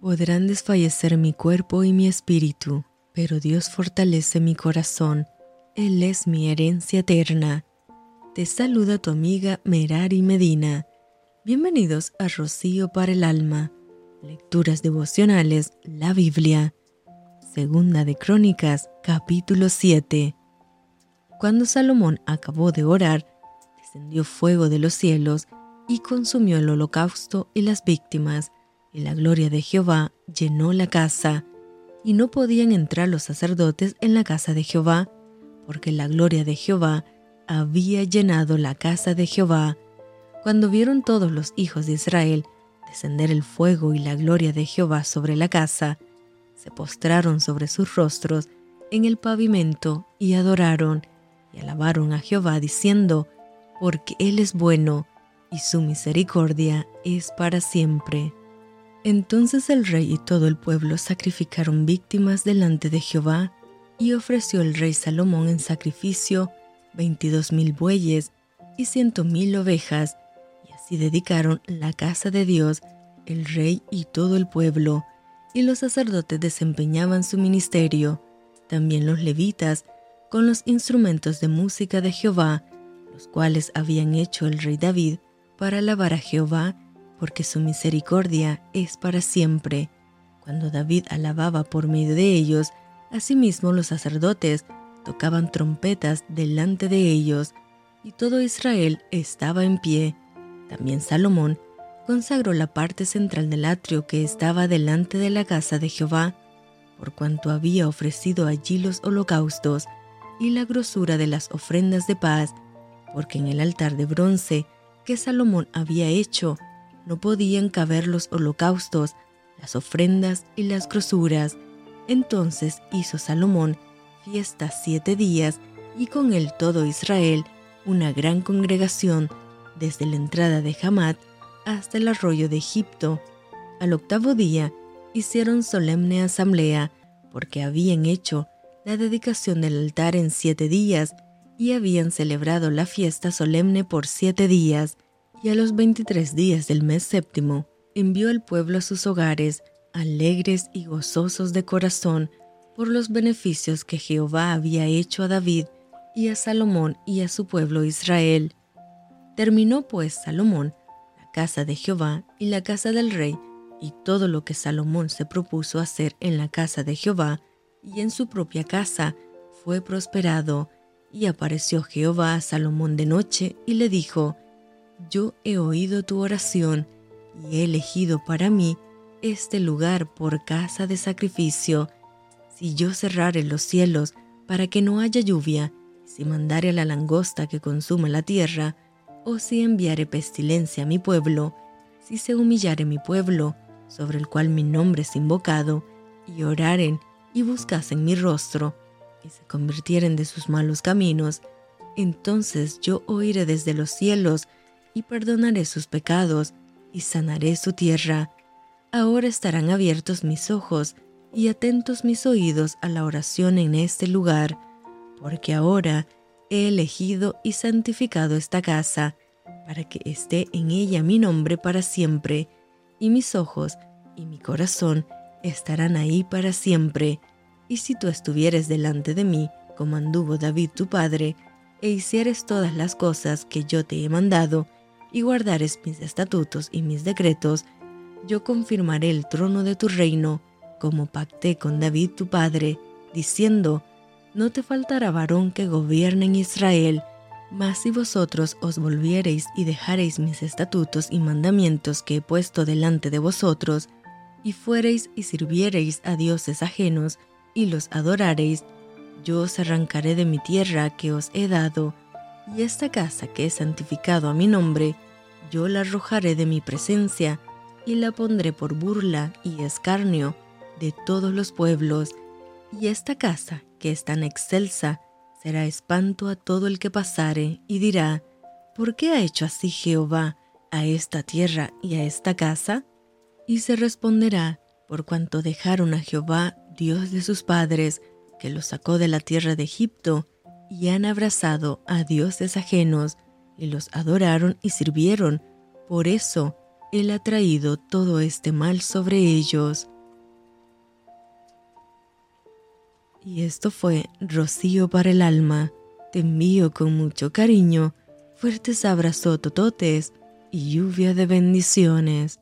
Podrán desfallecer mi cuerpo y mi espíritu, pero Dios fortalece mi corazón. Él es mi herencia eterna. Te saluda tu amiga Merari Medina. Bienvenidos a Rocío para el Alma. Lecturas devocionales, la Biblia. Segunda de Crónicas, capítulo 7. Cuando Salomón acabó de orar, descendió fuego de los cielos y consumió el holocausto y las víctimas y la gloria de Jehová llenó la casa, y no podían entrar los sacerdotes en la casa de Jehová, porque la gloria de Jehová había llenado la casa de Jehová. Cuando vieron todos los hijos de Israel descender el fuego y la gloria de Jehová sobre la casa, se postraron sobre sus rostros en el pavimento y adoraron y alabaron a Jehová diciendo, porque Él es bueno y su misericordia es para siempre. Entonces el rey y todo el pueblo sacrificaron víctimas delante de Jehová, y ofreció el rey Salomón en sacrificio veintidós mil bueyes y ciento mil ovejas, y así dedicaron la casa de Dios, el rey y todo el pueblo, y los sacerdotes desempeñaban su ministerio, también los levitas, con los instrumentos de música de Jehová, los cuales habían hecho el rey David para alabar a Jehová porque su misericordia es para siempre. Cuando David alababa por medio de ellos, asimismo los sacerdotes tocaban trompetas delante de ellos, y todo Israel estaba en pie. También Salomón consagró la parte central del atrio que estaba delante de la casa de Jehová, por cuanto había ofrecido allí los holocaustos y la grosura de las ofrendas de paz, porque en el altar de bronce que Salomón había hecho no podían caber los holocaustos, las ofrendas y las grosuras. Entonces hizo Salomón fiesta siete días y con él todo Israel, una gran congregación, desde la entrada de Hamat hasta el arroyo de Egipto. Al octavo día hicieron solemne asamblea, porque habían hecho la dedicación del altar en siete días y habían celebrado la fiesta solemne por siete días y a los veintitrés días del mes séptimo envió al pueblo a sus hogares, alegres y gozosos de corazón, por los beneficios que Jehová había hecho a David y a Salomón y a su pueblo Israel. Terminó pues Salomón la casa de Jehová y la casa del rey, y todo lo que Salomón se propuso hacer en la casa de Jehová y en su propia casa fue prosperado. Y apareció Jehová a Salomón de noche y le dijo, yo he oído tu oración y he elegido para mí este lugar por casa de sacrificio. Si yo cerrare los cielos para que no haya lluvia, si mandare a la langosta que consuma la tierra, o si enviare pestilencia a mi pueblo, si se humillare mi pueblo, sobre el cual mi nombre es invocado, y oraren y buscasen mi rostro, y se convirtieren de sus malos caminos, entonces yo oiré desde los cielos, y perdonaré sus pecados y sanaré su tierra. Ahora estarán abiertos mis ojos y atentos mis oídos a la oración en este lugar, porque ahora he elegido y santificado esta casa, para que esté en ella mi nombre para siempre, y mis ojos y mi corazón estarán ahí para siempre. Y si tú estuvieres delante de mí, como anduvo David tu padre, e hicieres todas las cosas que yo te he mandado, y guardares mis estatutos y mis decretos, yo confirmaré el trono de tu reino, como pacté con David tu padre, diciendo, no te faltará varón que gobierne en Israel, mas si vosotros os volviereis y dejareis mis estatutos y mandamientos que he puesto delante de vosotros, y fuereis y sirviereis a dioses ajenos, y los adorareis, yo os arrancaré de mi tierra que os he dado, y esta casa que he santificado a mi nombre, yo la arrojaré de mi presencia y la pondré por burla y escarnio de todos los pueblos, y esta casa que es tan excelsa será espanto a todo el que pasare y dirá, ¿por qué ha hecho así Jehová a esta tierra y a esta casa? Y se responderá, por cuanto dejaron a Jehová, Dios de sus padres, que los sacó de la tierra de Egipto, y han abrazado a dioses ajenos y los adoraron y sirvieron. Por eso Él ha traído todo este mal sobre ellos. Y esto fue Rocío para el alma. Te envío con mucho cariño, fuertes abrazos tototes y lluvia de bendiciones.